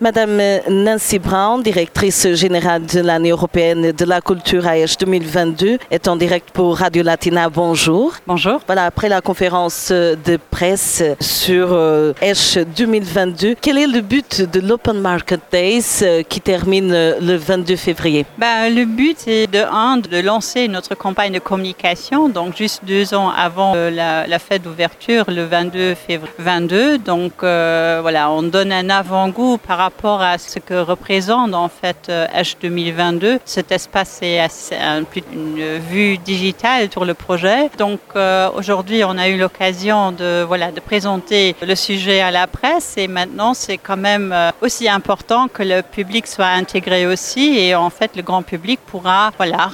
Madame Nancy Brown, directrice générale de l'année européenne de la culture AH 2022, est en direct pour Radio Latina. Bonjour. Bonjour. Voilà, après la conférence de presse sur AH 2022, quel est le but de l'Open Market Days euh, qui termine euh, le 22 février? Ben, Le but est de, un, de lancer notre campagne de communication, donc juste deux ans avant euh, la, fête d'ouverture, le 22 février 22. Donc voilà, on donne un avant-goût par rapport à ce que représente en fait H 2022. Cet espace est assez, une vue digitale sur le projet. Donc aujourd'hui, on a eu l'occasion de voilà de présenter le sujet à la presse et maintenant c'est quand même aussi important que le public soit intégré aussi et en fait le grand public pourra voilà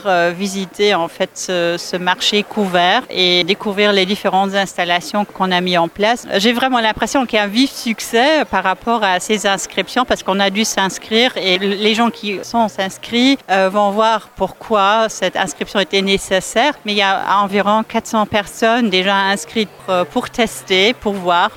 visiter en fait ce, marché couvert et découvrir les différentes installations qu'on a mis en place. J'ai vraiment l'impression qu'il y a un vif succès par rapport à ces inscriptions parce qu'on a dû s'inscrire et les gens qui sont inscrits euh, vont voir pourquoi cette inscription était nécessaire. Mais il y a environ 400 personnes déjà inscrites pour, tester, pour voir,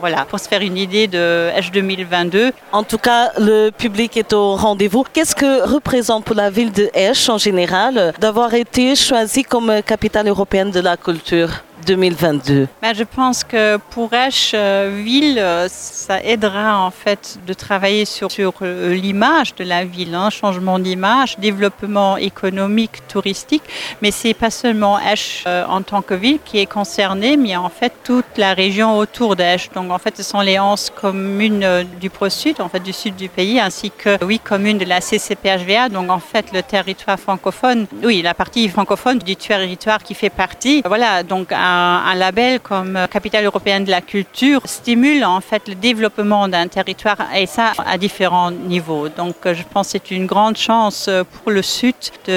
voilà, pour se faire une idée de H 2022. En tout cas, le public est au rendez-vous. Qu'est-ce que représente pour la ville de Esch en général d'avoir été choisie comme capitale européenne de la culture? 2022 ben, Je pense que pour Esch euh, euh, ça aidera en fait de travailler sur, euh, l'image de la ville, hein, changement d'image, développement économique, touristique. Mais c'est pas seulement Esch en tant que ville qui est concernée, mais en fait toute la région autour d'Esch. Donc en fait, ce sont les 11 communes du Pro-Sud, en fait du sud du pays, ainsi que 8 communes de la CCPHVA. Donc en fait, le territoire francophone, oui, la partie francophone du territoire qui fait partie. Voilà, donc un, label comme capitale européenne de la culture stimule en fait le développement d'un territoire et ça à différents niveaux. Donc je pense que c'est une grande chance pour le Sud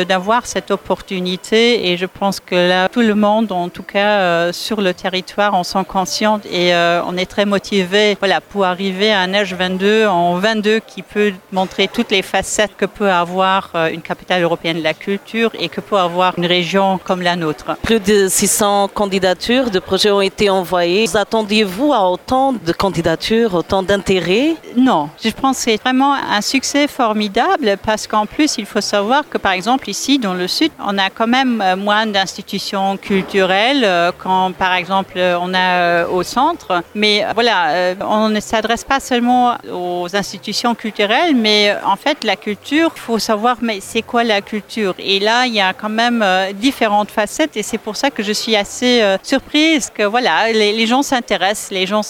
d'avoir cette opportunité et je pense que là tout le monde en tout cas euh, sur le territoire en sont conscients et euh, on est très motivé voilà pour arriver à un âge 22 en 22 qui peut montrer toutes les facettes que peut avoir euh, une capitale européenne de la culture et que peut avoir une région comme la nôtre. Plus de 600 candidats de projets ont été envoyés. Attendiez-vous à autant de candidatures, autant d'intérêt Non, je pense que c'est vraiment un succès formidable parce qu'en plus, il faut savoir que par exemple ici, dans le Sud, on a quand même euh, moins d'institutions culturelles euh, quand par exemple on a euh, au centre. Mais voilà, on ne s'adresse pas seulement aux institutions culturelles, mais en fait, la culture, il faut savoir, mais c'est quoi la culture? Et là, il y a quand même différentes facettes et c'est pour ça que je suis assez euh, surprise que voilà, les, gens s'intéressent, les gens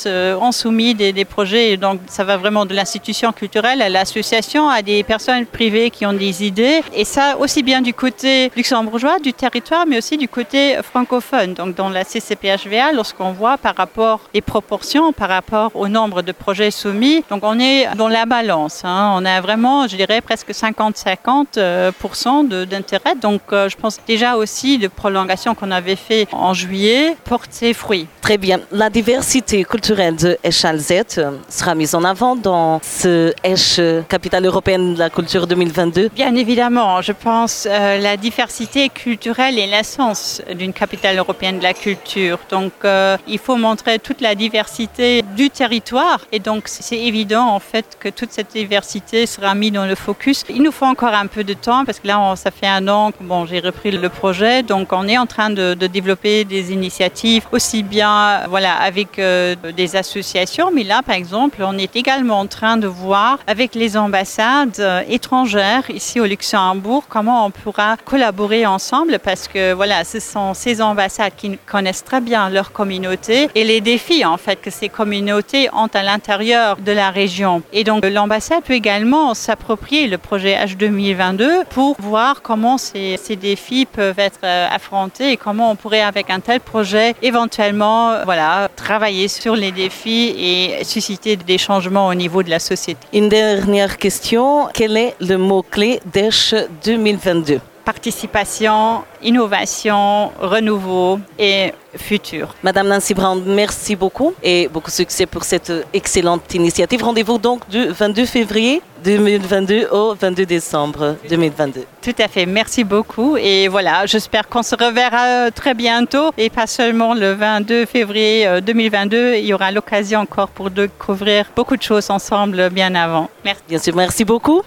ont soumis des, projets. Donc ça va vraiment de l'institution culturelle à l'association, à des personnes privées qui ont des idées. Et ça aussi bien du côté luxembourgeois, du territoire, mais aussi du côté francophone. Donc dans la CCPHVA, lorsqu'on voit par rapport les proportions, par rapport au nombre de projets soumis, donc on est dans la balance. Hein. On a vraiment, je dirais, presque 50-50% euh, d'intérêt. Donc euh, je pense déjà aussi de prolongation qu'on avait fait en juillet porte ses fruits. Très bien. La diversité culturelle de Echalzet euh, sera mise en avant dans ce Esch Capitale européenne de la culture 2022 Bien évidemment. Je pense euh, la diversité culturelle est l'essence d'une capitale européenne de la culture. Donc euh, il faut montrer toute la diversité du territoire et donc c'est évident en fait que toute cette diversité sera mise dans le focus. Il nous faut encore un peu de temps parce que là ça fait un an que bon, j'ai repris le projet donc on est en train de développer des initiatives aussi bien voilà, avec euh, des associations, mais là, par exemple, on est également en train de voir avec les ambassades euh, étrangères ici au Luxembourg comment on pourra collaborer ensemble parce que voilà, ce sont ces ambassades qui connaissent très bien leur communauté et les défis en fait que ces communautés ont à l'intérieur de la région. Et donc l'ambassade peut également s'approprier le projet H 2022 pour voir comment ces, ces défis peuvent être euh, affrontés et comment on pourrait avec un tel projet éventuellement voilà, travailler sur les défis et susciter des changements au niveau de la société. Une dernière question, quel est le mot-clé d'ECH 2022 participation, innovation, renouveau et futur. Madame Nancy Brown, merci beaucoup et beaucoup de succès pour cette excellente initiative. Rendez-vous donc du 22 février 2022 au 22 décembre 2022. Tout à fait, merci beaucoup et voilà, j'espère qu'on se reverra très bientôt et pas seulement le 22 février 2022, il y aura l'occasion encore pour découvrir beaucoup de choses ensemble bien avant. Merci. Bien sûr, merci beaucoup.